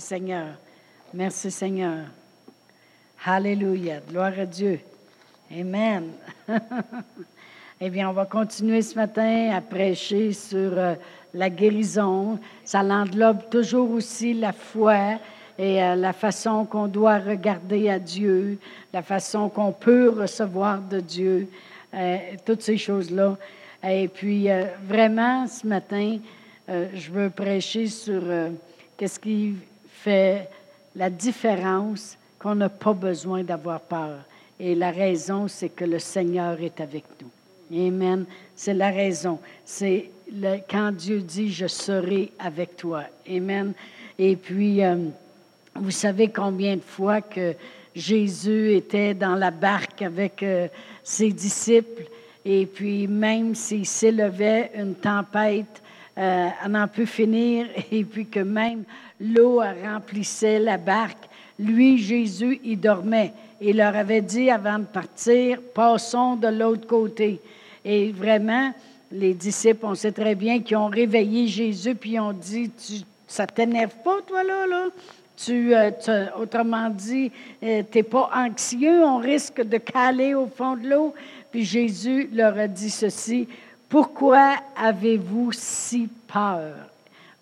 Seigneur. Merci Seigneur. Alléluia. Gloire à Dieu. Amen. eh bien, on va continuer ce matin à prêcher sur euh, la guérison. Ça l'englobe toujours aussi la foi et euh, la façon qu'on doit regarder à Dieu, la façon qu'on peut recevoir de Dieu, euh, toutes ces choses-là. Et puis, vraiment, ce matin, je veux prêcher sur qu'est-ce qui fait la différence qu'on n'a pas besoin d'avoir peur. Et la raison, c'est que le Seigneur est avec nous. Amen. C'est la raison. C'est quand Dieu dit, je serai avec toi. Amen. Et puis, euh, vous savez combien de fois que Jésus était dans la barque avec euh, ses disciples, et puis même s'il s'élevait une tempête, euh, à n'en peut finir, et puis que même l'eau remplissait la barque, lui, Jésus, il dormait. Il leur avait dit avant de partir, passons de l'autre côté. Et vraiment, les disciples, on sait très bien qu'ils ont réveillé Jésus, puis ils ont dit, tu, ça t'énerve pas, toi, là, là? Tu, euh, autrement dit, euh, tu n'es pas anxieux, on risque de caler au fond de l'eau? Puis Jésus leur a dit ceci, pourquoi avez-vous si peur?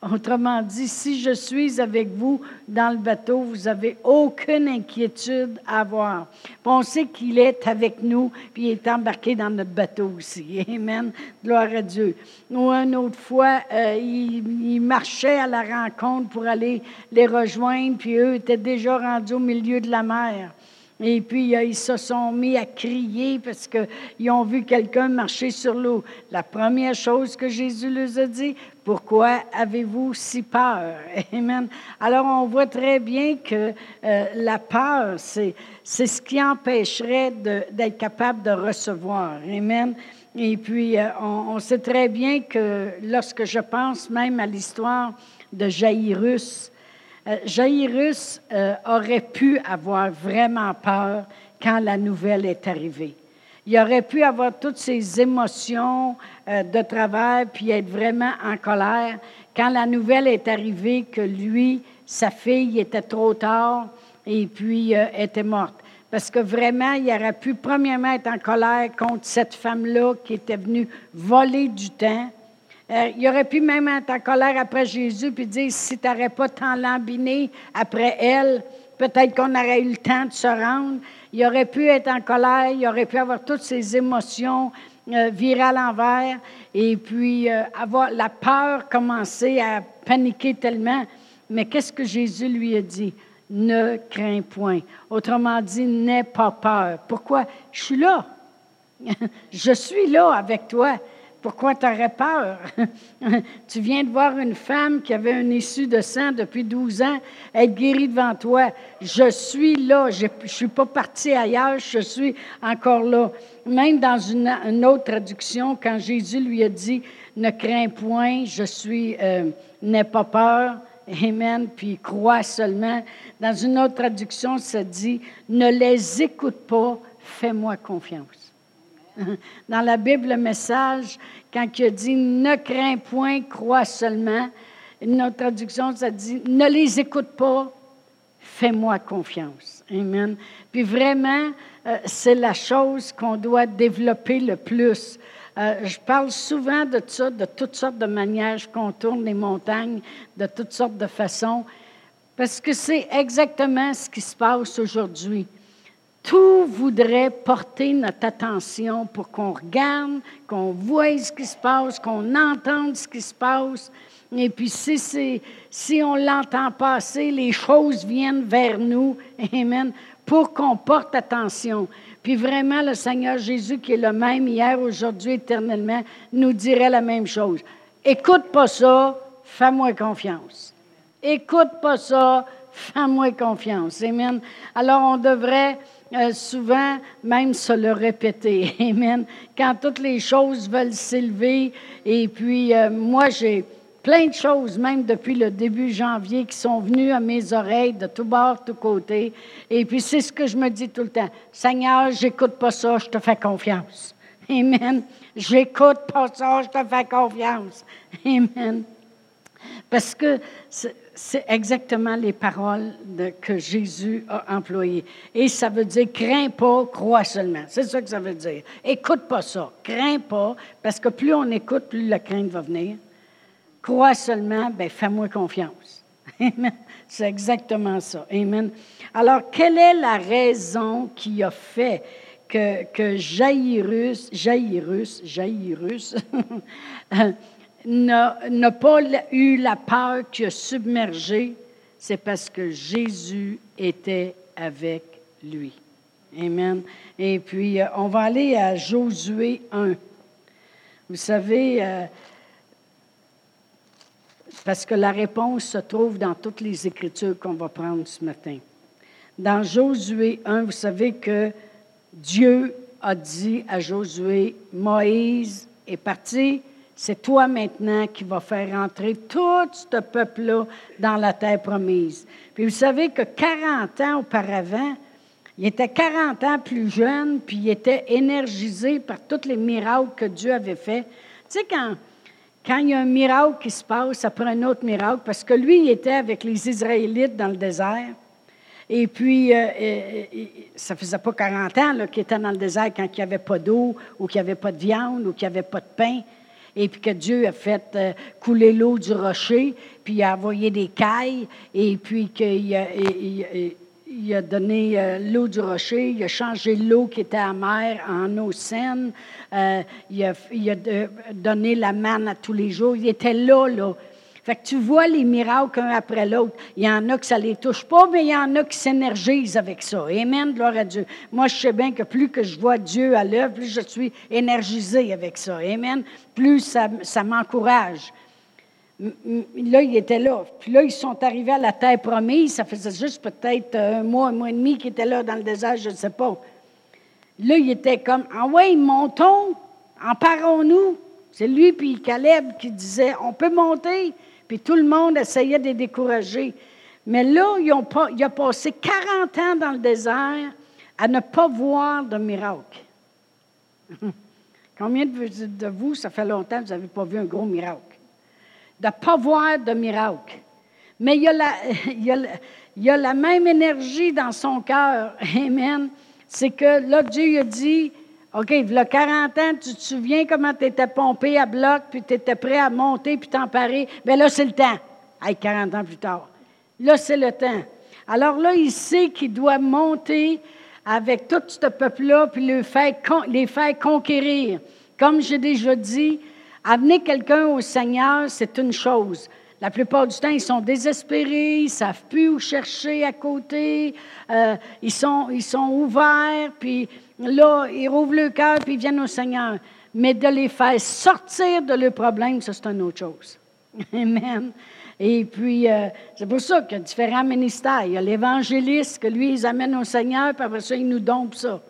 Autrement dit, si je suis avec vous dans le bateau, vous n'avez aucune inquiétude à avoir. on sait qu'il est avec nous, puis il est embarqué dans notre bateau aussi. Amen. Gloire à Dieu. Ou une autre fois, euh, il, il, marchait à la rencontre pour aller les rejoindre, puis eux étaient déjà rendus au milieu de la mer. Et puis, ils se sont mis à crier parce qu'ils ont vu quelqu'un marcher sur l'eau. La première chose que Jésus leur a dit, pourquoi avez-vous si peur? Amen. Alors, on voit très bien que euh, la peur, c'est, c'est ce qui empêcherait d'être capable de recevoir. Amen. Et puis, euh, on, on, sait très bien que lorsque je pense même à l'histoire de Jairus, euh, Jairus euh, aurait pu avoir vraiment peur quand la nouvelle est arrivée. Il aurait pu avoir toutes ses émotions euh, de travers, puis être vraiment en colère quand la nouvelle est arrivée que lui, sa fille était trop tard et puis était morte. Parce que vraiment, il aurait pu premièrement être en colère contre cette femme-là qui était venue voler du temps euh, il aurait pu même être en colère après Jésus puis dire si tu n'aurais pas tant lambiné après elle, peut-être qu'on aurait eu le temps de se rendre. Il aurait pu être en colère, il aurait pu avoir toutes ses émotions euh, virées à l'envers et puis euh, avoir la peur commencer à paniquer tellement. Mais qu'est-ce que Jésus lui a dit? Ne crains point. Autrement dit, n'aie pas peur. Pourquoi? Je suis là. Je suis là avec toi. Pourquoi tu aurais peur? tu viens de voir une femme qui avait un issue de sang depuis 12 ans être guérie devant toi. Je suis là. Je ne suis pas parti ailleurs. Je suis encore là. Même dans une, autre traduction, quand Jésus lui a dit Ne crains point, je suis, euh, n'aie pas peur. Amen. Puis crois seulement. Dans une autre traduction, ça dit Ne les écoute pas, fais-moi confiance. Dans la Bible, le message, quand il a dit ne crains point, crois seulement, notre traduction, ça dit ne les écoute pas, fais-moi confiance. Amen. Puis vraiment, euh, c'est la chose qu'on doit développer le plus. Euh, je parle souvent de ça, de toutes sortes de manières. Je contourne les montagnes de toutes sortes de façons, parce que c'est exactement ce qui se passe aujourd'hui tout voudrait porter notre attention pour qu'on regarde, qu'on voie ce qui se passe, qu'on entende ce qui se passe. Et puis, si, si on l'entend passer, les choses viennent vers nous. Amen. Pour qu'on porte attention. Puis vraiment, le Seigneur Jésus, qui est le même hier, aujourd'hui, éternellement, nous dirait la même chose. Écoute pas ça, fais-moi confiance. Écoute pas ça, fais-moi confiance. Amen. Alors, on devrait euh, souvent même se le répéter. Amen. Quand toutes les choses veulent s'élever, et puis euh, moi, j'ai plein de choses, même depuis le début janvier, qui sont venues à mes oreilles de tous bords, tous côtés. Et puis c'est ce que je me dis tout le temps. Seigneur, j'écoute pas ça, je te fais confiance. Amen. J'écoute pas ça, je te fais confiance. Amen. Parce que c'est exactement les paroles que Jésus a employées. Et ça veut dire crains pas, crois seulement. C'est ça que ça veut dire. Écoute pas ça. Crains pas, parce que plus on écoute, plus la crainte va venir. Crois seulement, ben fais-moi confiance. C'est exactement ça. Amen. Alors, quelle est la raison qui a fait que, que Jairus, Jairus, Jairus, n'a pas eu la peur qui a submergé, c'est parce que Jésus était avec lui. Amen. Et puis, euh, on va aller à Josué 1. Vous savez, euh, parce que la réponse se trouve dans toutes les Écritures qu'on va prendre ce matin. Dans Josué 1, vous savez que Dieu a dit à Josué, Moïse est parti, c'est toi maintenant qui vas faire entrer tout ce peuple-là dans la terre promise. Puis vous savez que 40 ans auparavant, il était 40 ans plus jeune, puis il était énergisé par tous les miracles que Dieu avait faits. Tu sais, quand, il y a un miracle qui se passe, ça prend un autre miracle, parce que lui, il était avec les Israélites dans le désert. Et puis, euh, euh, ça ne faisait pas 40 ans qu'il était dans le désert quand il n'y avait pas d'eau, ou qu'il n'y avait pas de viande, ou qu'il n'y avait pas de pain et puis que Dieu a fait euh, couler l'eau du rocher, puis il a envoyé des cailles, et puis qu'il a, il, a donné euh, l'eau du rocher, il a changé l'eau qui était amère en eau saine, euh, il, a, il, a, donné la manne à tous les jours. Il était là, là. Fait que tu vois les miracles un après l'autre. Il y en a que ça les touche pas, mais il y en a qui s'énergisent avec ça. Amen, gloire à Dieu. Moi, je sais bien que plus que je vois Dieu à l'œuvre, plus je suis énergisé avec ça. Amen. Plus ça, ça m'encourage. Là, il était là. Puis là, ils sont arrivés à la terre promise. Ça faisait juste peut-être un mois, un mois et demi qu'ils étaient là dans le désert, je ne sais pas. Là, il était comme, ah ouais, montons, emparons-nous. C'est lui puis Caleb qui disait, on peut monter. Puis tout le monde essayait de les décourager. Mais là, il a passé 40 ans dans le désert à ne pas voir de miracle. Combien de vous, ça fait longtemps que vous n'avez pas vu un gros miracle? De ne pas voir de miracle. Mais il y, a la, il, y a, la même énergie dans son cœur. Amen. C'est que là, Dieu a dit, OK, il y a 40 ans, tu te souviens comment tu étais pompé à bloc, puis tu étais prêt à monter, puis t'emparer? Bien là, c'est le temps. Hey, 40 ans plus tard. Là, c'est le temps. Alors là, il sait qu'il doit monter avec tout ce peuple-là, puis les faire, conquérir. Comme j'ai déjà dit, amener quelqu'un au Seigneur, c'est une chose. La plupart du temps, ils sont désespérés, ils ne savent plus où chercher à côté, euh, ils, sont, ils sont ouverts, puis là, ils rouvrent le cœur, puis ils viennent au Seigneur. Mais de les faire sortir de leurs problèmes, ça, c'est une autre chose. Amen. Et puis, euh, c'est pour ça qu'il y a différents ministères. Il y a l'évangéliste que lui, ils amènent au Seigneur, puis après ça, ils nous dompent ça.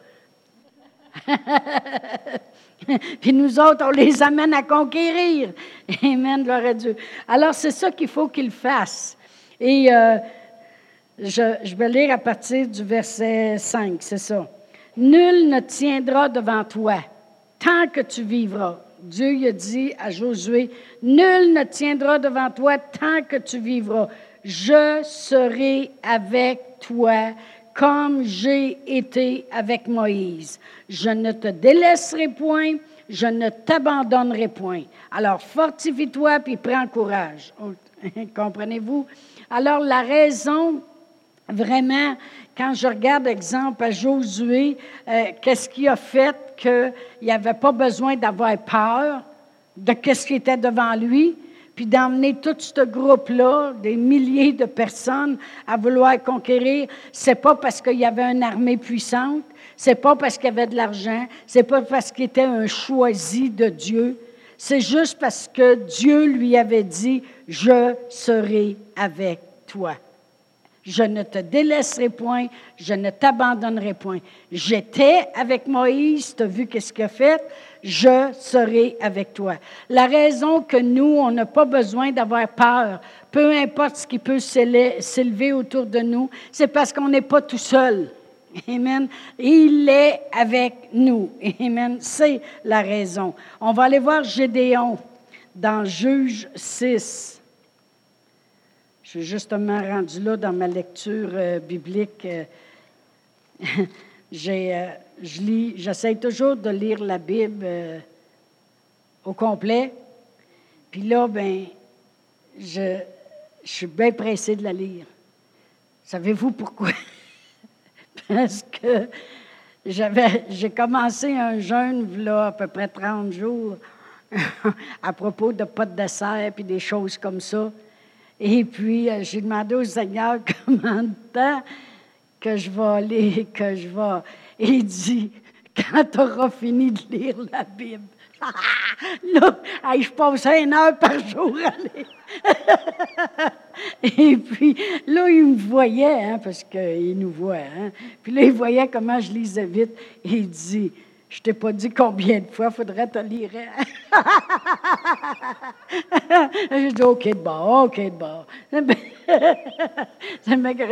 puis nous autres, on les amène à conquérir. Amen, gloire à Dieu. Alors, c'est ça qu'il faut qu'ils fassent. Et euh, je, je vais lire à partir du verset 5, c'est ça. Nul ne tiendra devant toi tant que tu vivras. Dieu a dit à Josué, Nul ne tiendra devant toi tant que tu vivras. Je serai avec toi comme j'ai été avec Moïse. Je ne te délaisserai point, je ne t'abandonnerai point. Alors fortifie-toi puis prends courage. Comprenez-vous? Alors la raison vraiment quand je regarde, exemple, à Josué, euh, qu'est-ce qui a fait qu'il n'y avait pas besoin d'avoir peur de ce qui était devant lui, puis d'emmener tout ce groupe-là, des milliers de personnes, à vouloir conquérir, c'est pas parce qu'il y avait une armée puissante, c'est pas parce qu'il y avait de l'argent, c'est pas parce qu'il était un choisi de Dieu, c'est juste parce que Dieu lui avait dit, je serai avec toi. Je ne te délaisserai point, je ne t'abandonnerai point. J'étais avec Moïse, tu as vu qu'est-ce qu'il a fait, je serai avec toi. La raison que nous, on n'a pas besoin d'avoir peur, peu importe ce qui peut s'élever autour de nous, c'est parce qu'on n'est pas tout seul. Amen. Il est avec nous. Amen. C'est la raison. On va aller voir Gédéon dans Juge 6. Je suis justement rendu là dans ma lecture euh, biblique. Euh, j'ai, euh, je lis, j'essaie toujours de lire la Bible au complet. Puis là, ben, je, suis bien pressée de la lire. Savez-vous pourquoi? Parce que j'ai commencé un jeûne, là, à peu près 30 jours, à propos de pas de dessert puis des choses comme ça. Et puis, euh, j'ai demandé au Seigneur combien de temps que je vais aller, que je vais. Il dit, quand tu auras fini de lire la Bible. là, je passe une heure par jour à lire. Et puis, là, il me voyait, hein, parce qu'il nous voit. Hein. Puis là, il voyait comment je lisais vite. Il dit, je t'ai pas dit combien de fois, il faudrait te lire. j'ai dit, OK, de bord, OK, de bord.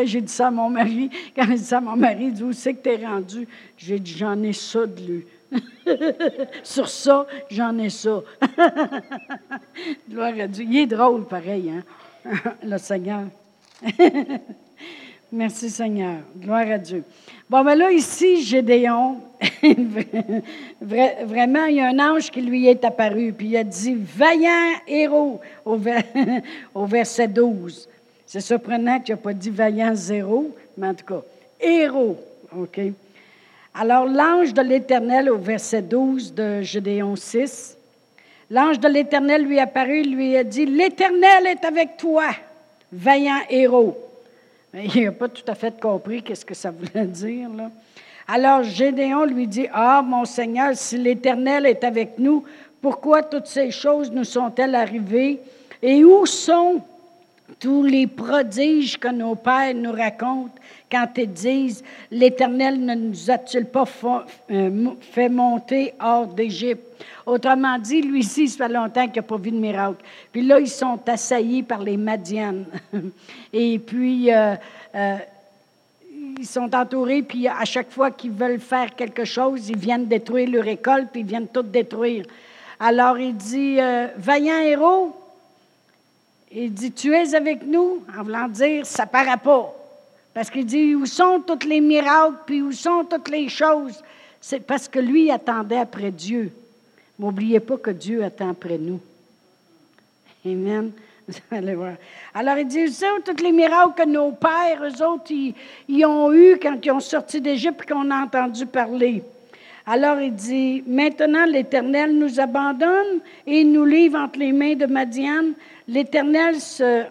j'ai dit ça à mon mari. Quand j'ai dit ça à mon mari, il dit, où c'est que tu es rendu? J'ai dit, j'en ai ça de lui. Sur ça, j'en ai ça. Gloire à Dieu. Il est drôle, pareil, hein? le Seigneur. Merci, Seigneur. Gloire à Dieu. Bon, ben là, ici, Gédéon, vraiment, il y a un ange qui lui est apparu, puis il a dit Vaillant héros au, verset 12. C'est surprenant qu'il n'a pas dit vaillant zéro, mais en tout cas, héros. OK? Alors, l'ange de l'Éternel, au verset 12 de Gédéon 6, l'ange de l'Éternel lui est apparu, lui a dit L'Éternel est avec toi, vaillant héros. Il n'a pas tout à fait compris qu'est-ce que ça voulait dire. Alors Gédéon lui dit, Ah, mon Seigneur, si l'Éternel est avec nous, pourquoi toutes ces choses nous sont-elles arrivées? Et où sont tous les prodiges que nos pères nous racontent? Quand ils disent, l'Éternel ne nous a-t-il pas euh, fait monter hors d'Égypte? Autrement dit, lui ci ça fait longtemps qu'il n'a pas vu de miracle. Puis là, ils sont assaillis par les Madianes. Et puis, euh, euh, ils sont entourés, puis à chaque fois qu'ils veulent faire quelque chose, ils viennent détruire leur école, puis ils viennent tout détruire. Alors il dit, vaillant héros, il dit, tu es avec nous, en voulant dire, ça ne paraît pas. Parce qu'il dit, où sont tous les miracles, puis où sont toutes les choses? C'est parce que lui attendait après Dieu. N'oubliez pas que Dieu attend après nous. Amen. allez voir. Alors, il dit, où sont tous les miracles que nos pères, eux autres, ils, ont eu quand ils ont sorti d'Égypte et qu'on a entendu parler? Alors il dit, maintenant l'Éternel nous abandonne et nous livre entre les mains de Madiane. L'Éternel se,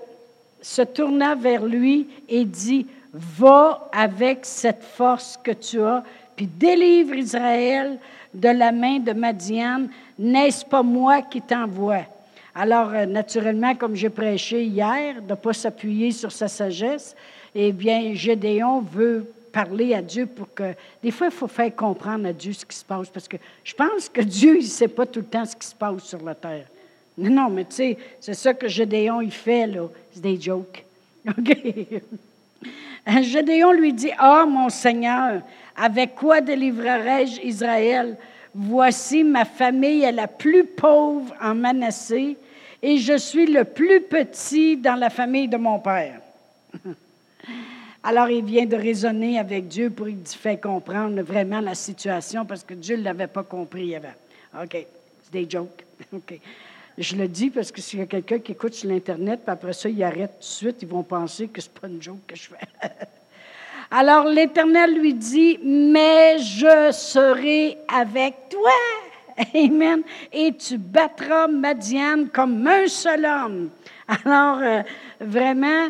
se tourna vers lui et dit, va avec cette force que tu as, puis délivre Israël de la main de Madiane. N'est-ce pas moi qui t'envoie? Alors, euh, naturellement, comme j'ai prêché hier, de ne pas s'appuyer sur sa sagesse, eh bien, Gédéon veut parler à Dieu pour que... Des fois, il faut faire comprendre à Dieu ce qui se passe, parce que je pense que Dieu, il ne sait pas tout le temps ce qui se passe sur la terre. Non, non, mais tu sais, c'est ça que Gédéon, il fait, là. C'est des jokes. OK? Gédéon lui dit, Ah, mon Seigneur, avec quoi délivrerai-je Israël? Voici, ma famille est la plus pauvre en Manassé, et je suis le plus petit dans la famille de mon père. Alors, il vient de raisonner avec Dieu pour lui faire comprendre vraiment la situation parce que Dieu ne l'avait pas compris avant. OK, c'est des jokes. OK. Je le dis parce que s'il y a quelqu'un qui écoute sur l'Internet, puis après ça, il arrête tout de suite, ils vont penser que ce n'est pas une joke que je fais. Alors l'Éternel lui dit, mais je serai avec toi. Amen. Et tu battras Madiane comme un seul homme. Alors, euh, vraiment,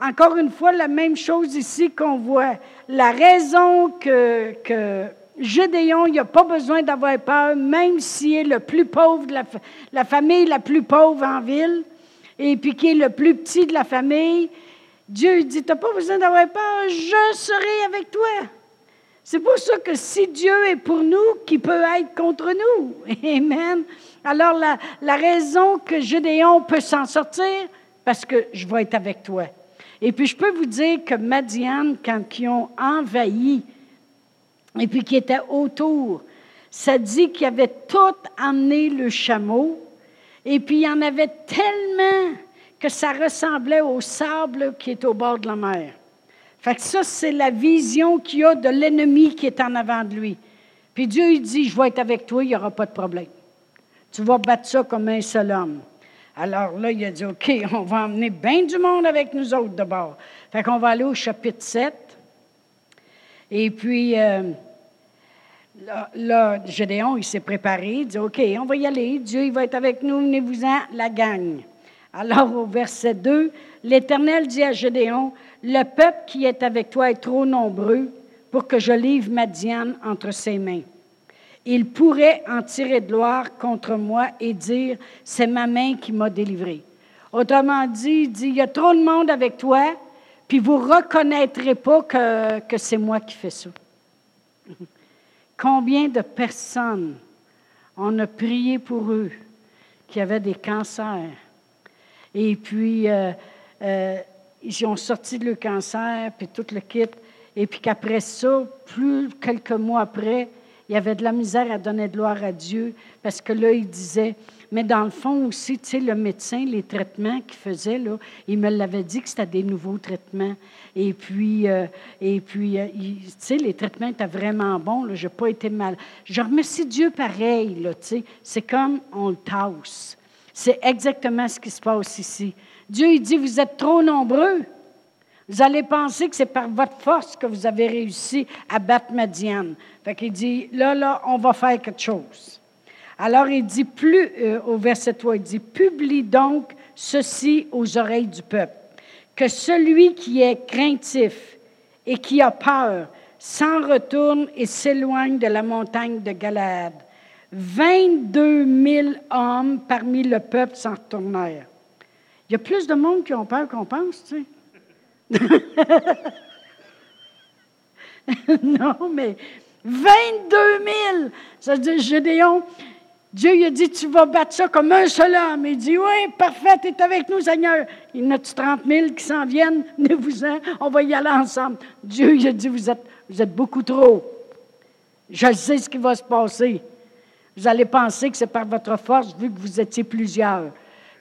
encore une fois, la même chose ici qu'on voit. La raison que, que Gédéon, il n'a pas besoin d'avoir peur, même s'il est le plus pauvre de la, la, famille la plus pauvre en ville, et puis qui est le plus petit de la famille. Dieu dit, tu n'as pas besoin d'avoir peur, je serai avec toi. C'est pour ça que si Dieu est pour nous, qui peut être contre nous? Amen. Alors, la, la raison que Gédéon peut s'en sortir, parce que je vais être avec toi. Et puis, je peux vous dire que Madiane, quand ils ont envahi, et puis qui étaient autour, ça dit qu'ils avaient tout emmené le chameau, et puis il y en avait tellement que ça ressemblait au sable qui est au bord de la mer. Fait que ça, c'est la vision qu'il y a de l'ennemi qui est en avant de lui. Puis Dieu, il dit, je vais être avec toi, il n'y aura pas de problème. Tu vas battre ça comme un seul homme. Alors là, il a dit, OK, on va emmener bien du monde avec nous autres d'abord. Fait qu'on va aller au chapitre 7. Et puis, euh, là, Gédéon, il s'est préparé. Il dit, OK, on va y aller. Dieu, il va être avec nous. Venez-vous-en, la gang. Alors, au verset 2, l'Éternel dit à Gédéon, Le peuple qui est avec toi est trop nombreux pour que je livre Madiane entre ses mains. Il pourrait en tirer de gloire contre moi et dire, c'est ma main qui m'a délivré. Autrement dit, il dit, il y a trop de monde avec toi, puis vous ne reconnaîtrez pas que, que c'est moi qui fais ça. Combien de personnes on a prié pour eux qui avaient des cancers? Et puis, euh, euh, ils ont sorti le cancer, puis tout le kit. Et puis qu'après ça, plus quelques mois après, il avait de la misère à donner de gloire à Dieu parce que là, il disait, mais dans le fond aussi, tu sais, le médecin, les traitements qu'il faisait, là, il me l'avait dit que c'était des nouveaux traitements. Et puis, euh, et puis euh, tu sais, les traitements étaient vraiment bons. Je n'ai pas été mal. Je remercie Dieu pareil, tu sais. C'est comme on le tasse. C'est exactement ce qui se passe ici. Dieu, il dit, vous êtes trop nombreux. Vous allez penser que c'est par votre force que vous avez réussi à battre Madiane. Fait qu'il dit, là, là, on va faire quelque chose. Alors, il dit plus, euh, au verset 3, il dit, publie donc ceci aux oreilles du peuple, que celui qui est craintif et qui a peur s'en retourne et s'éloigne de la montagne de Galaad. 22 000 hommes parmi le peuple s'en retournèrent. Il y a plus de monde qui ont peur qu'on pense, tu sais. non, mais 22 000! Ça veut dire, Gédéon, Dieu il a dit, tu vas battre ça comme un seul homme. Il dit, oui, parfait, tu es avec nous, Seigneur. Il y en a 30 000 qui s'en viennent, venez-vous-en, on va y aller ensemble. Dieu il a dit, vous êtes, vous êtes beaucoup trop. Je sais ce qui va se passer. Vous allez penser que c'est par votre force, vu que vous étiez plusieurs.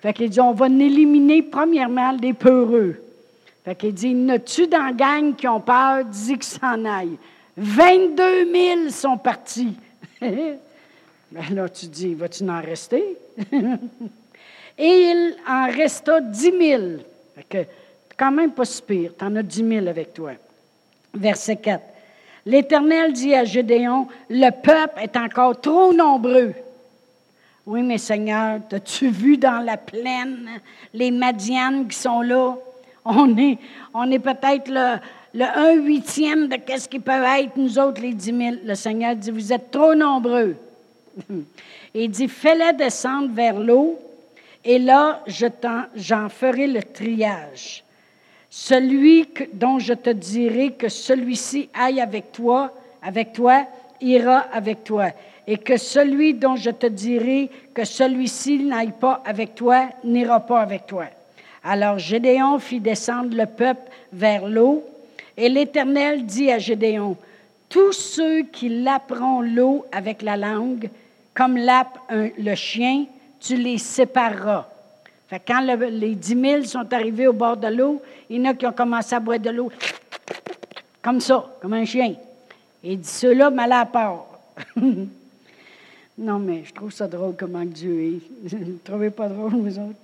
Fait qu'il dit, on va éliminer premièrement les peureux. Fait qu'il dit, n'as-tu dans gang qui ont peur, dis qu'ils s'en aillent. 22 000 sont partis. Ben là, tu dis, vas-tu en rester? Et il en resta 10 000. Fait que, quand même pas si pire, tu en as 10 000 avec toi. Verset 4. L'Éternel dit à Gédéon, le peuple est encore trop nombreux. Oui, mais Seigneur, as-tu vu dans la plaine les Madianes qui sont là? On est, on est peut-être le, le 1 huitième de qu'est-ce qui peut être, nous autres, les 10 000. Le Seigneur dit, vous êtes trop nombreux. il dit, fais-les descendre vers l'eau, et là, j'en ferai le triage. Celui dont je te dirai que celui-ci aille avec toi, avec toi, ira avec toi. Et que celui dont je te dirai que celui-ci n'aille pas avec toi, n'ira pas avec toi. Alors Gédéon fit descendre le peuple vers l'eau, et l'Éternel dit à Gédéon, Tous ceux qui laperont l'eau avec la langue, comme lappe le chien, tu les sépareras. Fait quand les dix mille sont arrivés au bord de l'eau, il y en a qui ont commencé à boire de l'eau comme ça, comme un chien. Et dit, ceux-là, mal à part. non, mais je trouve ça drôle comment Dieu est. Vous ne trouvez pas drôle, vous autres?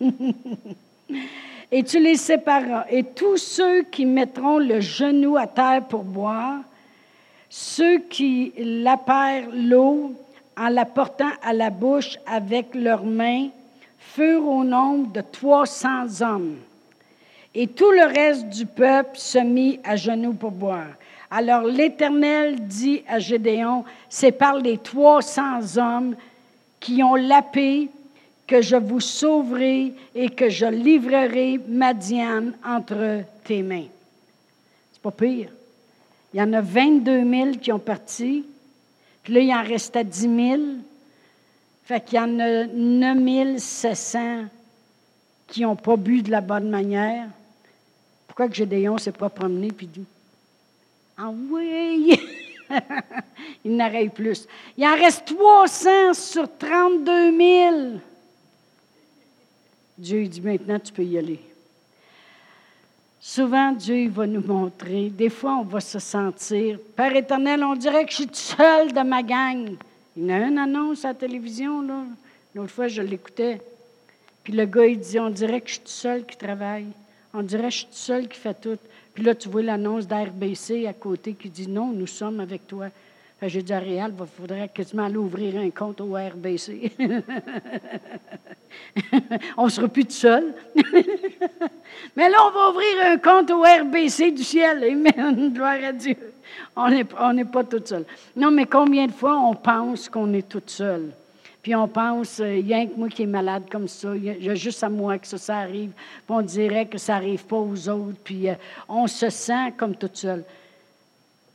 Et tu les sépareras. Et tous ceux qui mettront le genou à terre pour boire, ceux qui lapèrent l'eau en la portant à la bouche avec leurs mains, furent au nombre de 300 hommes. Et tout le reste du peuple se mit à genoux pour boire. Alors l'Éternel dit à Gédéon, c'est par les 300 hommes qui ont lapé que je vous sauverai et que je livrerai Madiane entre tes mains. C'est pas pire. Il y en a 22 000 qui ont parti, puis là, il en restait 10 000. Fait qu'il y en a 9 700 qui n'ont pas bu de la bonne manière. Pourquoi que Gédéon ne s'est pas promené puis dit Ah oui Il n'arrive plus. Il en reste 300 sur 32 000. Dieu dit maintenant, tu peux y aller. Souvent, Dieu va nous montrer. Des fois, on va se sentir, Père éternel, on dirait que je suis seul de ma gang. Il y a une annonce à la télévision, là. L'autre fois, je l'écoutais. Puis le gars, il dit, on dirait que je suis tout seul qui travaille. On dirait que je suis tout seul qui fait tout. Puis là, tu vois l'annonce d'RBC à côté qui dit, non, nous sommes avec toi. J'ai dit à Réal, il faudrait quasiment aller ouvrir un compte au RBC. on ne sera plus tout seul. Mais là, on va ouvrir un compte au RBC du ciel. Amen. Gloire à Dieu. On n'est pas tout seul. Non, mais combien de fois on pense qu'on est tout seul? Puis on pense, euh, il y a que moi qui est malade comme ça, il y, a juste à moi que ça, ça arrive. Puis on dirait que ça n'arrive pas aux autres. Puis euh, on se sent comme tout seul.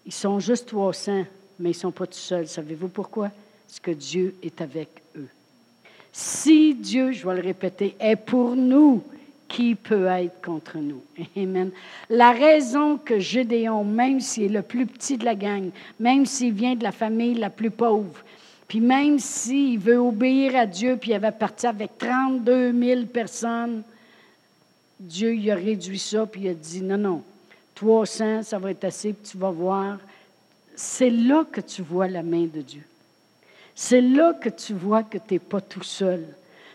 Ils sont juste 300, mais ils ne sont pas tout seuls. Savez-vous pourquoi? Parce que Dieu est avec eux. Si Dieu, je vais le répéter, est pour nous, qui peut être contre nous? Amen. La raison que Gédéon, même s'il est le plus petit de la gang, même s'il vient de la famille la plus pauvre, puis même s'il veut obéir à Dieu, puis il avait parti avec 32 000 personnes, Dieu il a réduit ça, puis il a dit, non, non, 300, ça va être assez, puis tu vas voir. C'est là que tu vois la main de Dieu. C'est là que tu vois que tu n'es pas tout seul.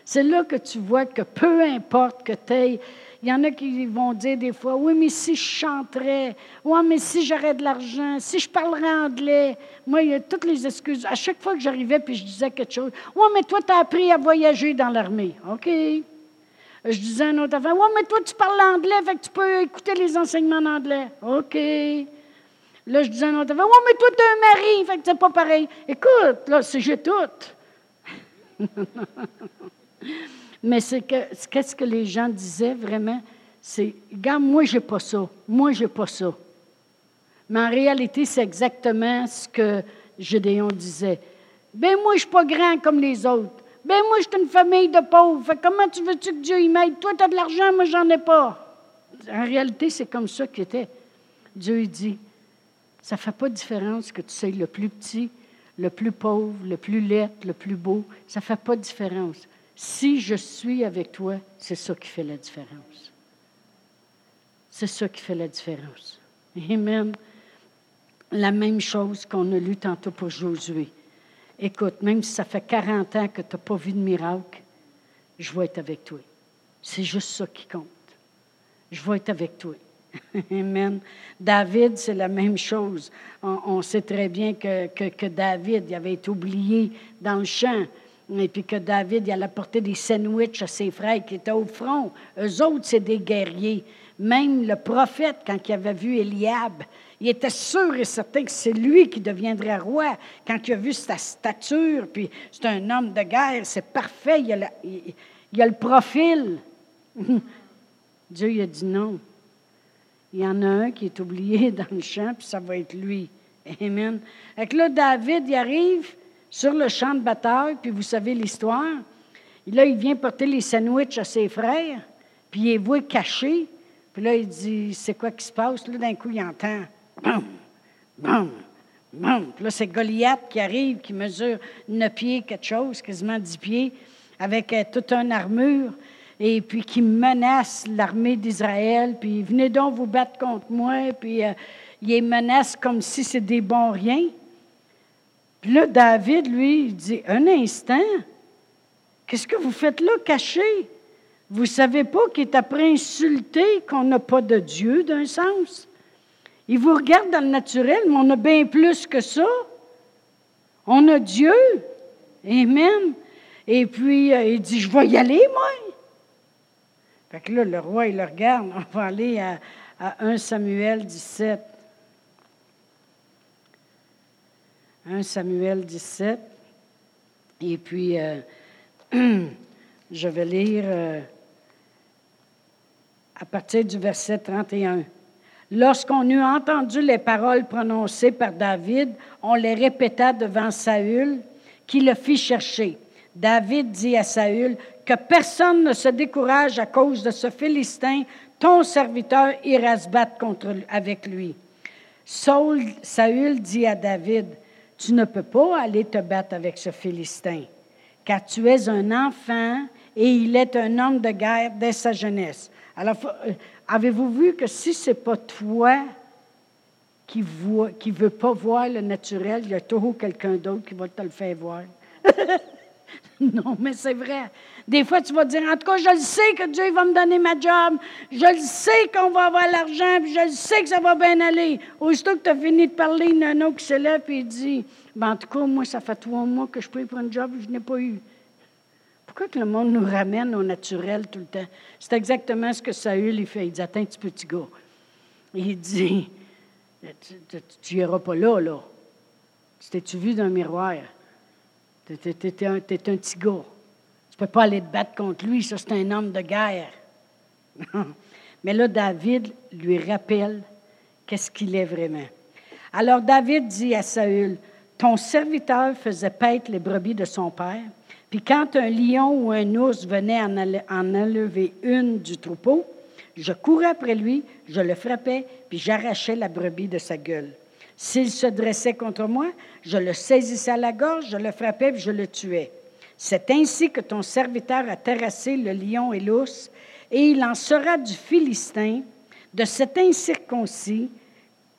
C'est là que tu vois que peu importe que tu aies il y en a qui vont dire des fois, oui, mais si je chanterais, oui, mais si j'aurais de l'argent, si je parlerais anglais. Moi, il y a toutes les excuses. À chaque fois que j'arrivais puis je disais quelque chose, oui, mais toi, tu as appris à voyager dans l'armée. OK. Je disais un autre affaire, oui, mais toi, tu parles anglais, fait que tu peux écouter les enseignements en anglais. OK. Là, je disais à un autre oui, mais toi, tu as un mari, fait que c'est pas pareil. Écoute, là, c'est j'ai tout. Mais c'est que, qu'est-ce que les gens disaient vraiment? C'est, regarde, moi, j'ai pas ça. Moi, j'ai pas ça. Mais en réalité, c'est exactement ce que Gédéon disait. Ben moi, je suis pas grand comme les autres. Ben moi, je suis une famille de pauvres. Fait comment tu veux-tu que Dieu y m'aide? Toi, tu as de l'argent, moi, j'en ai pas. En réalité, c'est comme ça qu'il était. Dieu dit, ça ne fait pas de différence que tu sois le plus petit, le plus pauvre, le plus laid, le plus beau. Ça ne fait pas de différence. Si je suis avec toi, c'est ça qui fait la différence. C'est ça qui fait la différence. Amen. La même chose qu'on a lu tantôt pour Josué. Écoute, même si ça fait 40 ans que tu n'as pas vu de miracle, je vais être avec toi. C'est juste ça qui compte. Je vais être avec toi. Amen. David, c'est la même chose. On, sait très bien que, que, David il avait été oublié dans le champ. Et puis que David, il allait porter des sandwichs à ses frères qui étaient au front. Eux autres, c'est des guerriers. Même le prophète, quand il avait vu Eliab, il était sûr et certain que c'est lui qui deviendrait roi. Quand il a vu sa stature, puis c'est un homme de guerre, c'est parfait, il a, a, le profil. Dieu il a dit non. Il y en a un qui est oublié dans le champ, puis ça va être lui. Amen. Et que là, David, il arrive, sur le champ de bataille, puis vous savez l'histoire. Là, il vient porter les sandwichs à ses frères, puis il est voué caché. Puis là, il dit C'est quoi qui se passe? Là, d'un coup, il entend Bam, bam, bam. Puis là, c'est Goliath qui arrive, qui mesure 9 pieds, quelque chose, quasiment 10 pieds, avec euh, toute une armure, et puis qui menace l'armée d'Israël. Puis venez donc vous battre contre moi. Puis euh, il les menace comme si c'était des bons riens. Puis là, David, lui, il dit Un instant, qu'est-ce que vous faites là, caché? Vous ne savez pas qu'il est après insulté qu'on n'a pas de Dieu, d'un sens? Il vous regarde dans le naturel, mais on a bien plus que ça. On a Dieu. Amen. Et puis, euh, il dit Je vais y aller, moi. Fait que là, le roi, il le regarde. On va aller à, à 1 Samuel 17. 1 Samuel 17. Et puis, euh, je vais lire euh, à partir du verset 31. Lorsqu'on eut entendu les paroles prononcées par David, on les répéta devant Saül, qui le fit chercher. David dit à Saül, Que personne ne se décourage à cause de ce Philistin, ton serviteur ira se battre contre, avec lui. Saul, Saül dit à David, tu ne peux pas aller te battre avec ce Philistin, car tu es un enfant et il est un homme de guerre dès sa jeunesse. Alors, euh, avez-vous vu que si ce n'est pas toi qui ne qui veut pas voir le naturel, il y a toujours quelqu'un d'autre qui va te le faire voir? non, mais c'est vrai. Des fois, tu vas dire, en tout cas, je le sais que Dieu va me donner ma job, je le sais qu'on va avoir l'argent, puis je le sais que ça va bien aller. Aussitôt que tu as fini de parler, il y a un qui se lève et il dit, ben, en tout cas, moi, ça fait trois mois que je prie pour un job, je n'ai pas eu. Pourquoi que le monde nous ramène au naturel tout le temps? C'est exactement ce que Saül il fait. Il dit, attends, petit petit gars. Il dit, tu n'iras pas là, là. T'es-tu vu dans un miroir? Tu es, un, petit gars. Peux pas aller te battre contre lui, ça c'est un homme de guerre. Mais là, David lui rappelle qu'est-ce qu'il est vraiment. Alors David dit à Saül, Ton serviteur faisait paître les brebis de son père, puis quand un lion ou un ours venait en, en enlever une du troupeau, je courais après lui, je le frappais, puis j'arrachais la brebis de sa gueule. S'il se dressait contre moi, je le saisissais à la gorge, je le frappais, puis je le tuais. C'est ainsi que ton serviteur a terrassé le lion et l'ours, et il en sera du Philistin, de cet incirconcis,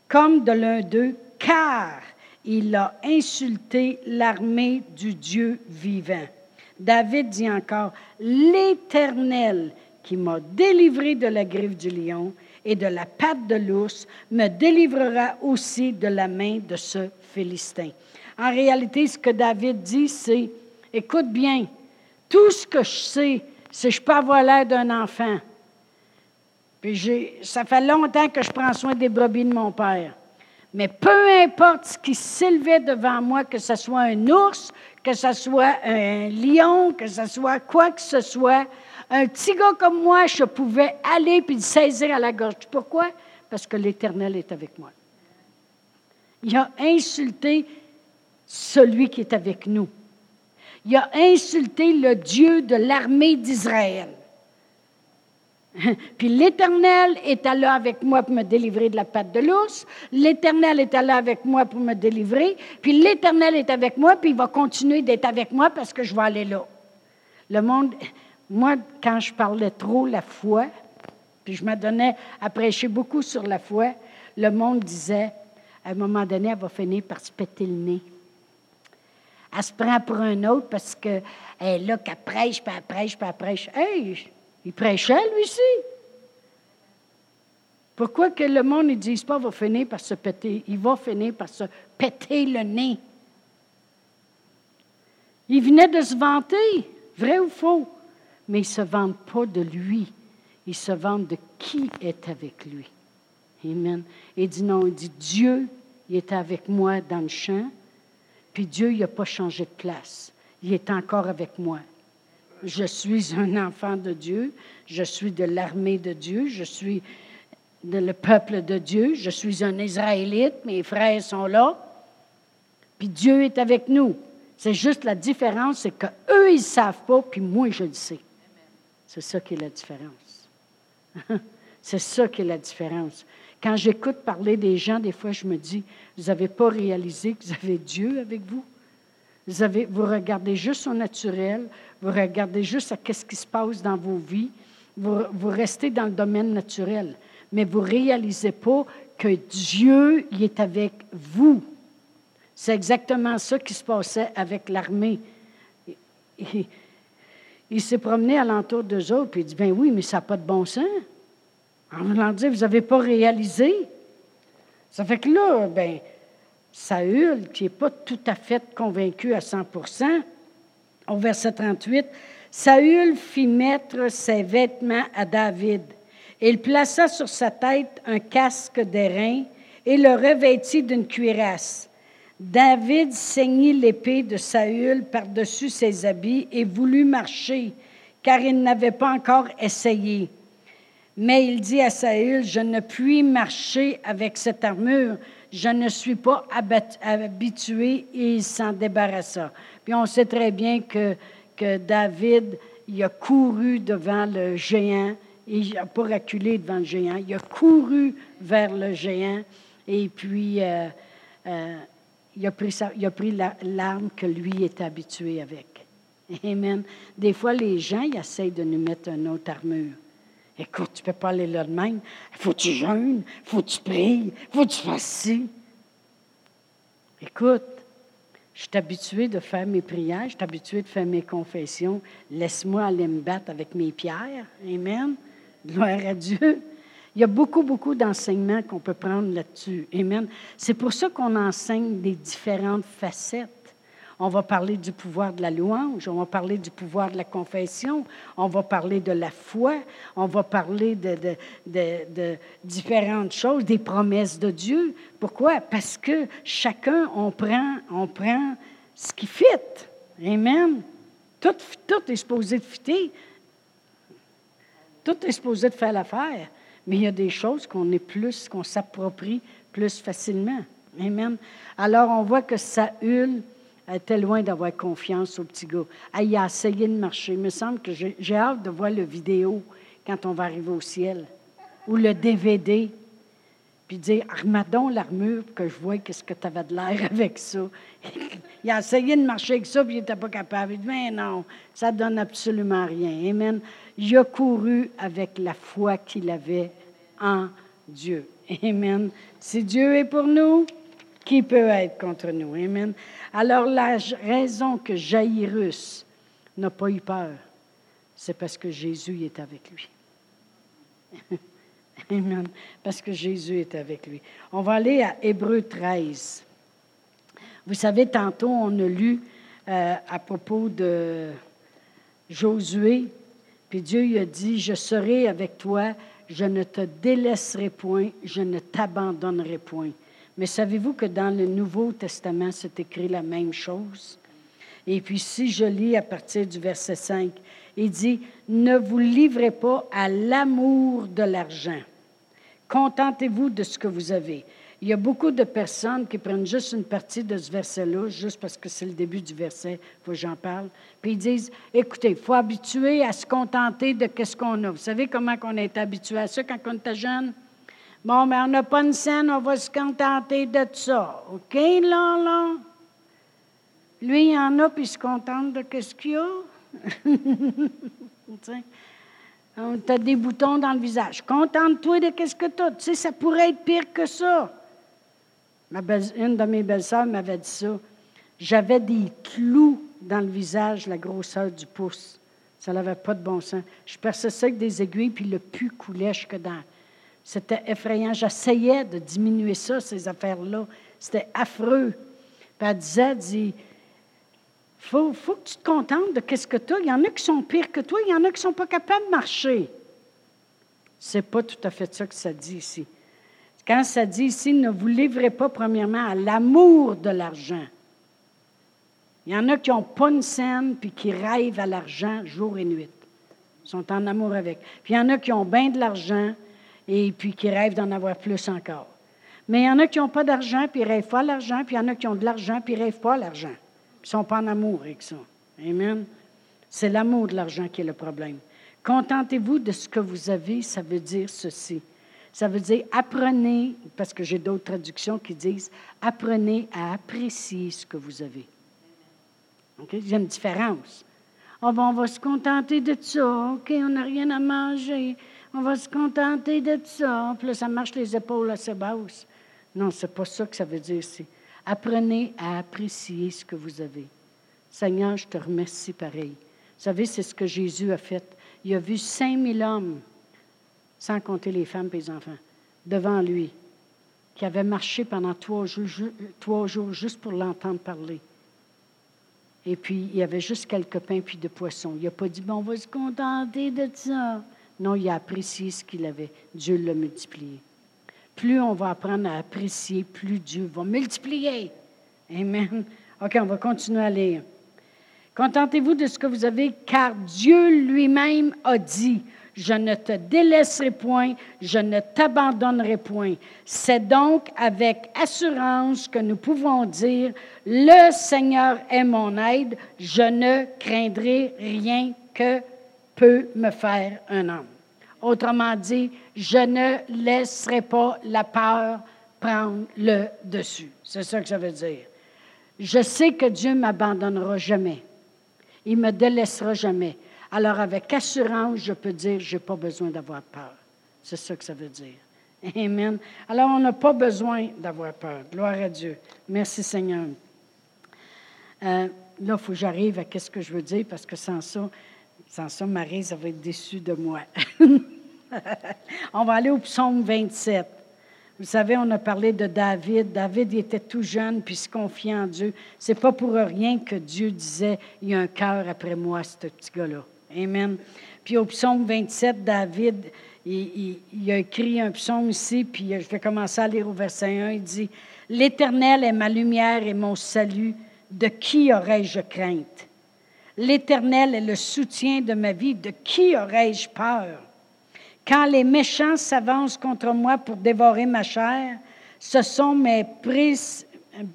comme de l'un d'eux, car il a insulté l'armée du Dieu vivant. David dit encore, l'Éternel qui m'a délivré de la griffe du lion et de la patte de l'ours, me délivrera aussi de la main de ce Philistin. En réalité, ce que David dit, c'est, écoute bien, tout ce que je sais, c'est que je peux avoir l'air d'un enfant. Puis ça fait longtemps que je prends soin des brebis de mon père. Mais peu importe ce qui s'élevait devant moi, que ce soit un ours, que ce soit un lion, que ce soit quoi que ce soit, un petit gars comme moi, je pouvais aller puis le saisir à la gorge. Pourquoi? Parce que l'Éternel est avec moi. Il a insulté celui qui est avec nous. Il a insulté le Dieu de l'armée d'Israël. Puis l'Éternel est là avec moi pour me délivrer de la patte de l'ours. L'Éternel est là avec moi pour me délivrer. Puis l'Éternel est avec moi, puis il va continuer d'être avec moi parce que je vais aller là. Le monde, moi, quand je parlais trop la foi, puis je me donnais à prêcher beaucoup sur la foi, le monde disait, à un moment donné, elle va finir par se péter le nez. Elle se prend pour un autre parce qu'elle est là, qu'elle prêche, puis elle prêche, puis elle prêche. Hey, il prêchait, lui aussi. Pourquoi que le monde ne dise pas va finir par se péter? Il va finir par se péter le nez. Il venait de se vanter, vrai ou faux? mais ils ne se vendent pas de lui. Ils se vendent de qui est avec lui. Amen. Et dit non, il dit Dieu, il est avec moi dans le champ, puis Dieu, il n'a pas changé de place. Il est encore avec moi. Je suis un enfant de Dieu, je suis de l'armée de Dieu, je suis de le peuple de Dieu, je suis un Israélite, mes frères sont là, puis Dieu est avec nous. C'est juste la différence, c'est qu'eux, ils ne savent pas, puis moi, je le sais. C'est ça qui est la différence. C'est ça qui est la différence. Quand j'écoute parler des gens, des fois, je me dis, vous n'avez pas réalisé que vous avez Dieu avec vous? Vous, regardez juste au naturel, vous regardez juste à ce qui se passe dans vos vies, vous, restez dans le domaine naturel, mais vous ne réalisez pas que Dieu est avec vous. C'est exactement ça qui se passait avec l'armée il s'est promené alentour d'eux autres, puis il dit, ben oui, mais ça n'a pas de bon sens. En vous n'avez pas réalisé. Ça fait que là, ben, Saül, qui n'est pas tout à fait convaincu à 100% au verset 38, Saül fit mettre ses vêtements à David. Il plaça sur sa tête un casque d'airain et le revêtit d'une cuirasse. David saignit l'épée de Saül par-dessus ses habits et voulut marcher, car il n'avait pas encore essayé. Mais il dit à Saül, je ne puis marcher avec cette armure, je ne suis pas habitué, et il s'en débarrassa. Puis on sait très bien que, que David, il a couru devant le géant, il n'a pas reculé devant le géant, il a couru vers le géant, et puis... Euh, euh, il a pris, il a pris l'arme que lui était habitué avec. Amen. Des fois, les gens, ils essayent de nous mettre une autre armure. Écoute, tu ne peux pas aller là de même. faut que tu jeûnes, faut que tu pries, faut que tu fasses ci. Écoute, je suis habitué de faire mes prières, je suis habitué de faire mes confessions. Laisse-moi aller me battre avec mes pierres. Amen. Gloire à Dieu. Il y a beaucoup, beaucoup d'enseignements qu'on peut prendre là-dessus. Amen. C'est pour ça qu'on enseigne des différentes facettes. On va parler du pouvoir de la louange, on va parler du pouvoir de la confession, on va parler de la foi, on va parler de, différentes choses, des promesses de Dieu. Pourquoi? Parce que chacun, on prend, on prend ce qui fit. Amen. Tout, tout est supposé de fitter. Tout est supposé de faire l'affaire. Mais il y a des choses qu'on est plus, qu'on s'approprie plus facilement. Amen. Alors, on voit que Saül elle était loin d'avoir confiance au petit gars. Elle a essayé de marcher. Il me semble que j'ai hâte de voir le vidéo quand on va arriver au ciel. Ou le DVD. Puis dire, armadon l'armure que je vois qu'est-ce que tu avais de l'air avec ça. il a essayé de marcher avec ça, puis il n'était pas capable. Il dit, mais non, ça ne donne absolument rien. Amen. Il a couru avec la foi qu'il avait en Dieu. Amen. Si Dieu est pour nous, qui peut être contre nous? Amen. Alors, la raison que Jairus n'a pas eu peur, c'est parce que Jésus est avec lui. Amen. Parce que Jésus est avec lui. On va aller à Hébreu 13. Vous savez, tantôt, on a lu euh, à propos de Josué, puis Dieu lui a dit, je serai avec toi, je ne te délaisserai point, je ne t'abandonnerai point. Mais savez-vous que dans le Nouveau Testament, c'est écrit la même chose? Et puis si je lis à partir du verset 5, il dit, ne vous livrez pas à l'amour de l'argent. Contentez-vous de ce que vous avez. Il y a beaucoup de personnes qui prennent juste une partie de ce verset-là, juste parce que c'est le début du verset, il faut que j'en parle. Puis ils disent, écoutez, il faut habituer à se contenter de ce qu'on a. Vous savez comment on est habitué à ça quand on était jeune? Bon, mais on n'a pas une scène, on va se contenter de ça. OK, là, là? Lui, il en a, puis il se contente de ce qu'il a. tu as des boutons dans le visage. Contente-toi de ce que tu as. Tu sais, ça pourrait être pire que ça. Une de mes belles-sœurs m'avait dit ça. J'avais des clous dans le visage, la grosseur du pouce. Ça n'avait pas de bon sens. Je perçais ça avec des aiguilles, puis le pu coulait jusque dans, c'était effrayant. J'essayais de diminuer ça, ces affaires-là. C'était affreux. Puis elle disait, dit, faut, faut que tu te contentes de ce que tu as. Il y en a qui sont pires que toi, il y en a qui ne sont pas capables de marcher. C'est pas tout à fait ça que ça dit ici. Quand ça dit ici, ne vous livrez pas premièrement à l'amour de l'argent. Il y en a qui n'ont pas une scène puis qui rêvent à l'argent jour et nuit. Ils sont en amour avec. Puis il y en a qui ont bien de l'argent, et puis qui rêvent d'en avoir plus encore. Mais il y en a qui n'ont pas d'argent, puis ils rêvent pas l'argent, puis il y en a qui ont de l'argent, puis ils rêvent pas l'argent. Ils ne sont pas en amour avec ça. Amen. C'est l'amour de l'argent qui est le problème. Contentez-vous de ce que vous avez, ça veut dire ceci. Ça veut dire apprenez, parce que j'ai d'autres traductions qui disent apprenez à apprécier ce que vous avez. OK? Il y a une différence. on va se contenter de ça. OK, on n'a rien à manger on va se contenter de ça. Puis là, ça marche les épaules assez basses. Non, c'est pas ça que ça veut dire ici. Apprenez à apprécier ce que vous avez. Seigneur, je te remercie pareil. Vous savez, c'est ce que Jésus a fait. Il a vu 5000 hommes, sans compter les femmes et les enfants, devant lui, qui avaient marché pendant trois jours, trois jours juste pour l'entendre parler. Et puis, il y avait juste quelques pains puis de poissons. Il n'a pas dit, bon, on va se contenter de ça. Non, il a apprécié ce qu'il avait. Dieu l'a multiplié. Plus on va apprendre à apprécier, plus Dieu va multiplier. Amen. OK, on va continuer à lire. Contentez-vous de ce que vous avez, car Dieu lui-même a dit, je ne te délaisserai point, je ne t'abandonnerai point. C'est donc avec assurance que nous pouvons dire, le Seigneur est mon aide, je ne craindrai rien que peut me faire un homme. Autrement dit, je ne laisserai pas la peur prendre le dessus. C'est ça que ça veut dire. Je sais que Dieu ne m'abandonnera jamais. Il me délaissera jamais. Alors, avec assurance, je peux dire, je n'ai pas besoin d'avoir peur. C'est ça que ça veut dire. Amen. Alors, on n'a pas besoin d'avoir peur. Gloire à Dieu. Merci Seigneur. Euh, là, il faut que j'arrive à ce que je veux dire parce que sans ça, sans ça, Marie, ça va être déçue de moi. on va aller au psaume 27. Vous savez, on a parlé de David. David, il était tout jeune, puis se confiait en Dieu. C'est pas pour rien que Dieu disait, il y a un cœur après moi, ce petit gars-là. Amen. Puis au psaume 27, David, il, a écrit un psaume ici, puis je vais commencer à lire au verset 1. Il dit, L'Éternel est ma lumière et mon salut. De qui aurais-je crainte? L'Éternel est le soutien de ma vie. De qui aurais-je peur? Quand les méchants s'avancent contre moi pour dévorer ma chair, ce sont mes,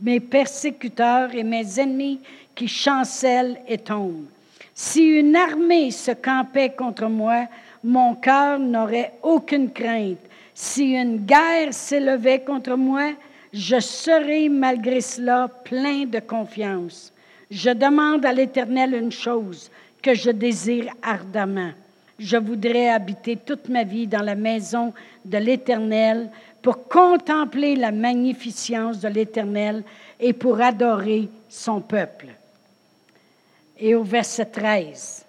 mes persécuteurs et mes ennemis qui chancellent et tombent. Si une armée se campait contre moi, mon cœur n'aurait aucune crainte. Si une guerre s'élevait contre moi, je serais malgré cela plein de confiance. Je demande à l'Éternel une chose que je désire ardemment. Je voudrais habiter toute ma vie dans la maison de l'Éternel pour contempler la magnificence de l'Éternel et pour adorer son peuple. Et au verset 13,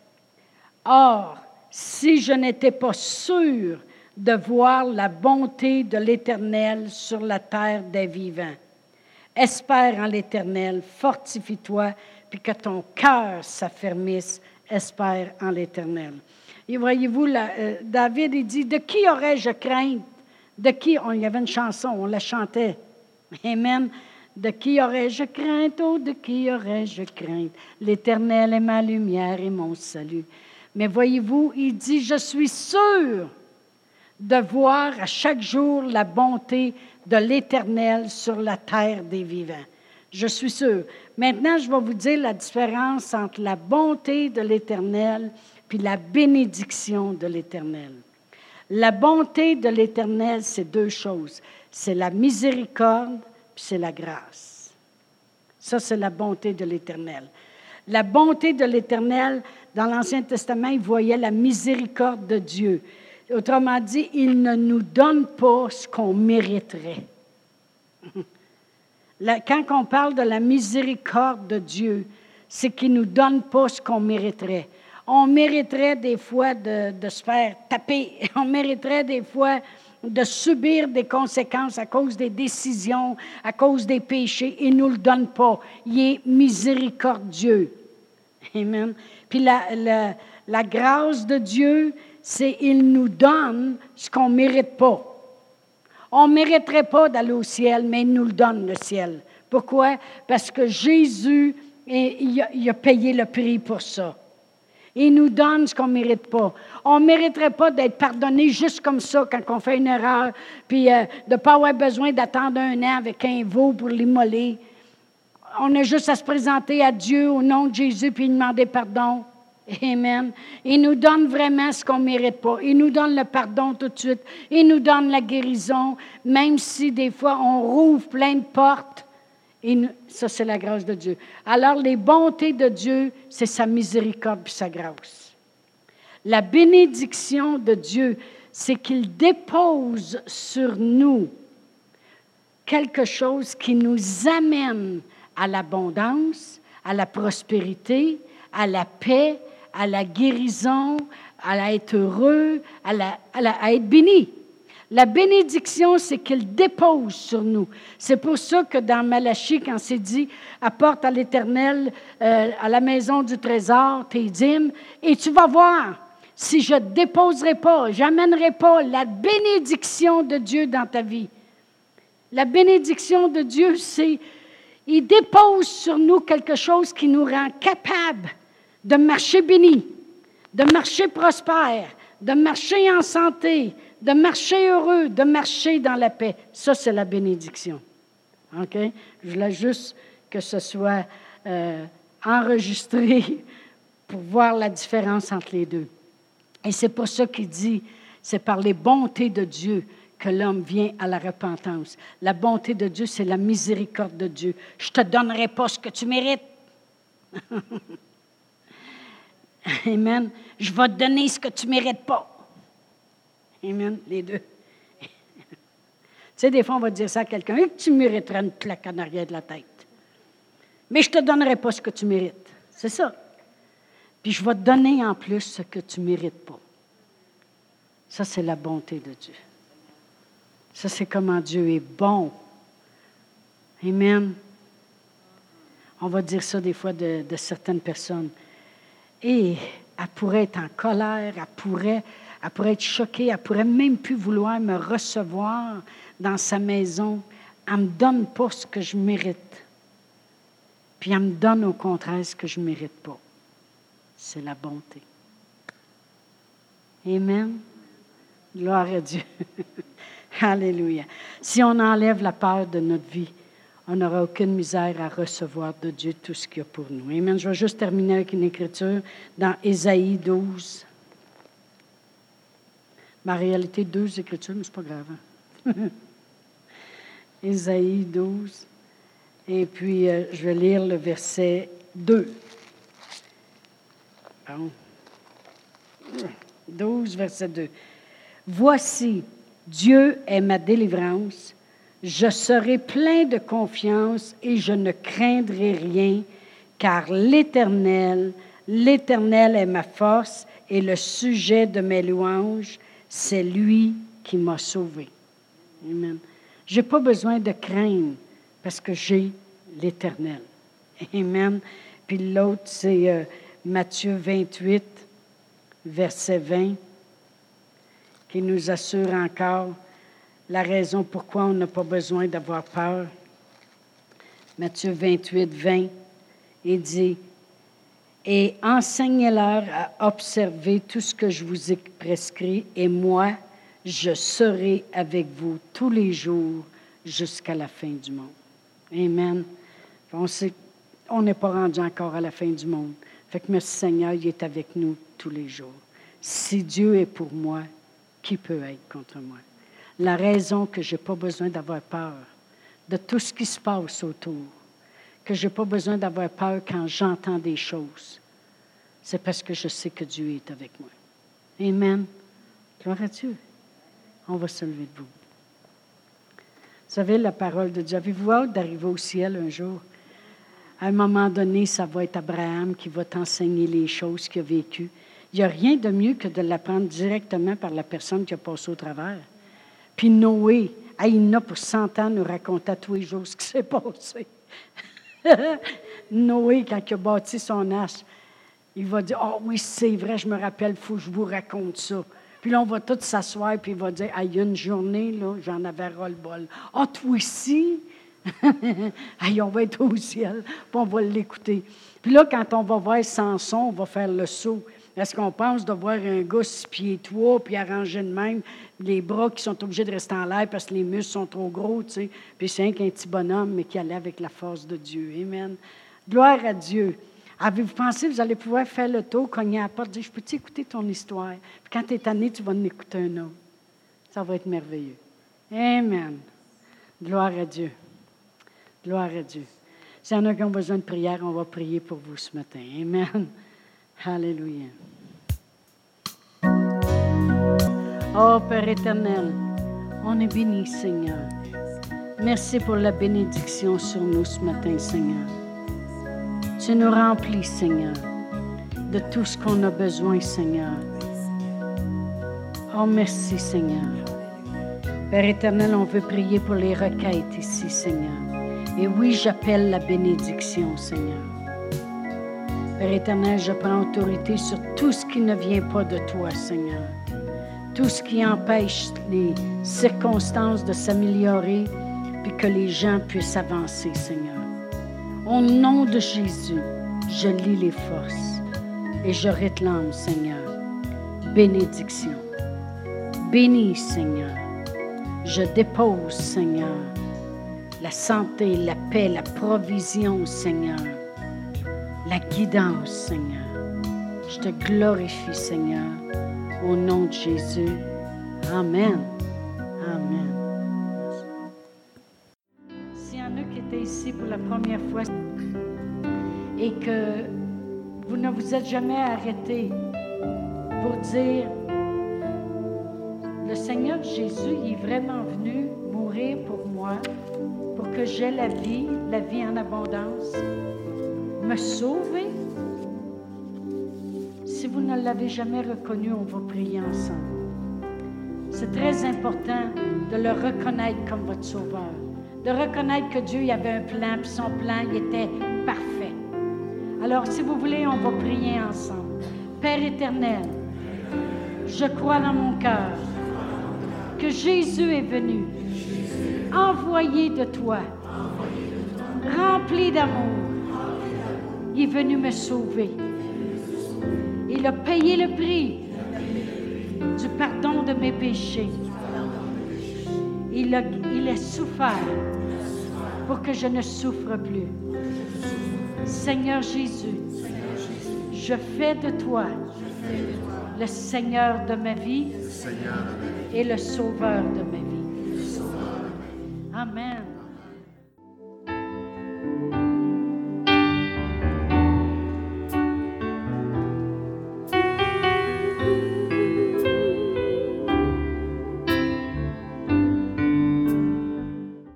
Or, si je n'étais pas sûr de voir la bonté de l'Éternel sur la terre des vivants. Espère en l'Éternel, fortifie-toi, puis que ton cœur s'affermisse. Espère en l'Éternel. Et voyez-vous, euh, David, il dit, de qui aurais-je crainte? De qui? il y avait une chanson, on la chantait. Amen. De qui aurais-je crainte? Oh, de qui aurais-je crainte? L'Éternel est ma lumière et mon salut. Mais voyez-vous, il dit, je suis sûr de voir à chaque jour la bonté de l'Éternel sur la terre des vivants. Je suis sûr. Maintenant, je vais vous dire la différence entre la bonté de l'Éternel puis la bénédiction de l'Éternel. La bonté de l'Éternel, c'est deux choses. C'est la miséricorde, puis c'est la grâce. Ça, c'est la bonté de l'Éternel. La bonté de l'Éternel, dans l'Ancien Testament, il voyait la miséricorde de Dieu. Autrement dit, il ne nous donne pas ce qu'on mériterait. Quand on parle de la miséricorde de Dieu, c'est qu'il ne nous donne pas ce qu'on mériterait. On mériterait des fois de, se faire taper. On mériterait des fois de subir des conséquences à cause des décisions, à cause des péchés. Il ne nous le donne pas. Il est miséricordieux. Amen. Puis la, grâce de Dieu, c'est qu'il nous donne ce qu'on ne mérite pas. On ne mériterait pas d'aller au ciel, mais il nous le donne, le ciel. Pourquoi? Parce que Jésus, il a, il a payé le prix pour ça. Il nous donne ce qu'on ne mérite pas. On ne mériterait pas d'être pardonné juste comme ça quand on fait une erreur, puis euh, de ne pas avoir besoin d'attendre un an avec un veau pour l'immoler on a juste à se présenter à Dieu au nom de Jésus puis demander pardon. Amen. Il nous donne vraiment ce qu'on ne mérite pas. Il nous donne le pardon tout de suite. Il nous donne la guérison, même si des fois on rouvre plein de portes. Ça, c'est la grâce de Dieu. Alors, les bontés de Dieu, c'est sa miséricorde et sa grâce. La bénédiction de Dieu, c'est qu'il dépose sur nous quelque chose qui nous amène à l'abondance, à la prospérité, à la paix, à la guérison, à être heureux, à, à, être béni. La bénédiction, c'est qu'il dépose sur nous. C'est pour ça que dans Malachie, quand c'est dit, apporte à l'Éternel, euh, à la maison du trésor, tes dîmes, et tu vas voir, si je ne déposerai pas, j'amènerai pas la bénédiction de Dieu dans ta vie. La bénédiction de Dieu, c'est il dépose sur nous quelque chose qui nous rend capables de marcher béni, de marcher prospère, de marcher en santé, de marcher heureux, de marcher dans la paix. Ça, c'est la bénédiction. OK? Je voulais juste que ce soit euh, enregistré pour voir la différence entre les deux. Et c'est pour ça qu'il dit, c'est par les bontés de Dieu que l'homme vient à la repentance. La bonté de Dieu, c'est la miséricorde de Dieu. Je ne te donnerai pas ce que tu mérites. Amen. Je vais te donner ce que tu ne mérites pas. Amen. Les deux. tu sais, des fois, on va dire ça à quelqu'un, que tu mériterais une claque en arrière de la tête. Mais je ne te donnerai pas ce que tu mérites. C'est ça. Puis je vais te donner en plus ce que tu ne mérites pas. Ça, c'est la bonté de Dieu. Ça, c'est comment Dieu est bon. Amen. On va dire ça des fois de, certaines personnes. Et elle pourrait être en colère, elle pourrait, elle pourrait être choquée, elle pourrait même plus vouloir me recevoir dans sa maison. Elle me donne pas ce que je mérite. Puis elle me donne au contraire ce que je mérite pas. C'est la bonté. Amen. Gloire à Dieu. Alléluia. Si on enlève la peur de notre vie, on n'aura aucune misère à recevoir de Dieu tout ce qu'il y a pour nous. Amen. Je vais juste terminer avec une écriture dans Ésaïe 12. Ma réalité, deux écritures, mais ce pas grave. Hein. Ésaïe 12. Et puis, euh, je vais lire le verset 2. 12, verset 2. Voici, Dieu est ma délivrance. Je serai plein de confiance et je ne craindrai rien, car l'Éternel, l'Éternel est ma force et le sujet de mes louanges, c'est lui qui m'a sauvé. Amen. Je n'ai pas besoin de craindre parce que j'ai l'Éternel. Amen. Puis l'autre, c'est euh, Matthieu 28, verset 20, qui nous assure encore la raison pourquoi on n'a pas besoin d'avoir peur. Matthieu 28, 20, il dit, Et enseignez-leur à observer tout ce que je vous ai prescrit, et moi, je serai avec vous tous les jours jusqu'à la fin du monde. Amen. On n'est pas rendu encore à la fin du monde. Fait que merci Seigneur, il est avec nous tous les jours. Si Dieu est pour moi, qui peut être contre moi? La raison que je n'ai pas besoin d'avoir peur de tout ce qui se passe autour, que je n'ai pas besoin d'avoir peur quand j'entends des choses, c'est parce que je sais que Dieu est avec moi. Amen. Gloire à Dieu. On va se lever de vous. Vous savez, la parole de Dieu. Avez-vous hâte d'arriver au ciel un jour? À un moment donné, ça va être Abraham qui va t'enseigner les choses qu'il a vécues. Il n'y a rien de mieux que de l'apprendre directement par la personne qui a passé au travers. Puis Noé, il a pour 100 ans nous raconter tous les jours ce qui s'est passé. Noé, quand il a bâti son arche, il va dire Oh oui, c'est vrai, je me rappelle, il faut je vous raconte ça. Puis là, on va tous s'asseoir, puis il va dire il y a une journée, là, j'en avais ras-le-bol. Ah, toi aussi? On va être au ciel, puis on va l'écouter. Puis là, quand on va voir Samson, on va faire le saut. Est-ce qu'on pense de voir un gars six pieds trois, puis arrangé de même, les bras qui sont obligés de rester en l'air parce que les muscles sont trop gros, tu sais. Puis c'est un petit bonhomme, mais qui allait avec la force de Dieu. Amen. Gloire à Dieu. Avez-vous pensé que vous allez pouvoir faire le tour, cogner à la porte, dire Je peux-tu écouter ton histoire? Puis quand tu es tanné, tu vas en écouter un autre. Ça va être merveilleux. Amen. Gloire à Dieu. Gloire à Dieu. S'il y en a qui ont besoin de prière, on va prier pour vous ce matin. Amen. Alléluia. Oh Père éternel, on est béni, Seigneur. Merci pour la bénédiction sur nous ce matin, Seigneur. Tu nous remplis, Seigneur, de tout ce qu'on a besoin, Seigneur. Oh, merci, Seigneur. Père éternel, on veut prier pour les requêtes ici, Seigneur. Et oui, j'appelle la bénédiction, Seigneur. Père éternel, je prends autorité sur tout ce qui ne vient pas de toi, Seigneur. Tout ce qui empêche les circonstances de s'améliorer, puis que les gens puissent avancer, Seigneur. Au nom de Jésus, je lis les forces et je réclame, Seigneur, bénédiction. Bénis, Seigneur. Je dépose, Seigneur, la santé, la paix, la provision, Seigneur, la guidance, Seigneur. Je te glorifie, Seigneur, au nom de Jésus. Amen. Amen. S'il y en a qui étaient ici pour la première fois et que vous ne vous êtes jamais arrêté pour dire, le Seigneur Jésus est vraiment venu mourir pour moi, pour que j'aie la vie, la vie en abondance, me sauver. Si vous ne l'avez jamais reconnu, on va prier ensemble. C'est très important de le reconnaître comme votre sauveur, de reconnaître que Dieu avait un plan, puis son plan il était parfait. Alors, si vous voulez, on va prier ensemble. Père éternel, je crois dans mon cœur que Jésus est venu, envoyé de toi, rempli d'amour. Il est venu me sauver. Il a payé le prix du pardon de mes péchés. Il a, il a souffert pour que je ne souffre plus. Seigneur Jésus, je fais de toi le Seigneur de ma vie et le Sauveur de ma vie.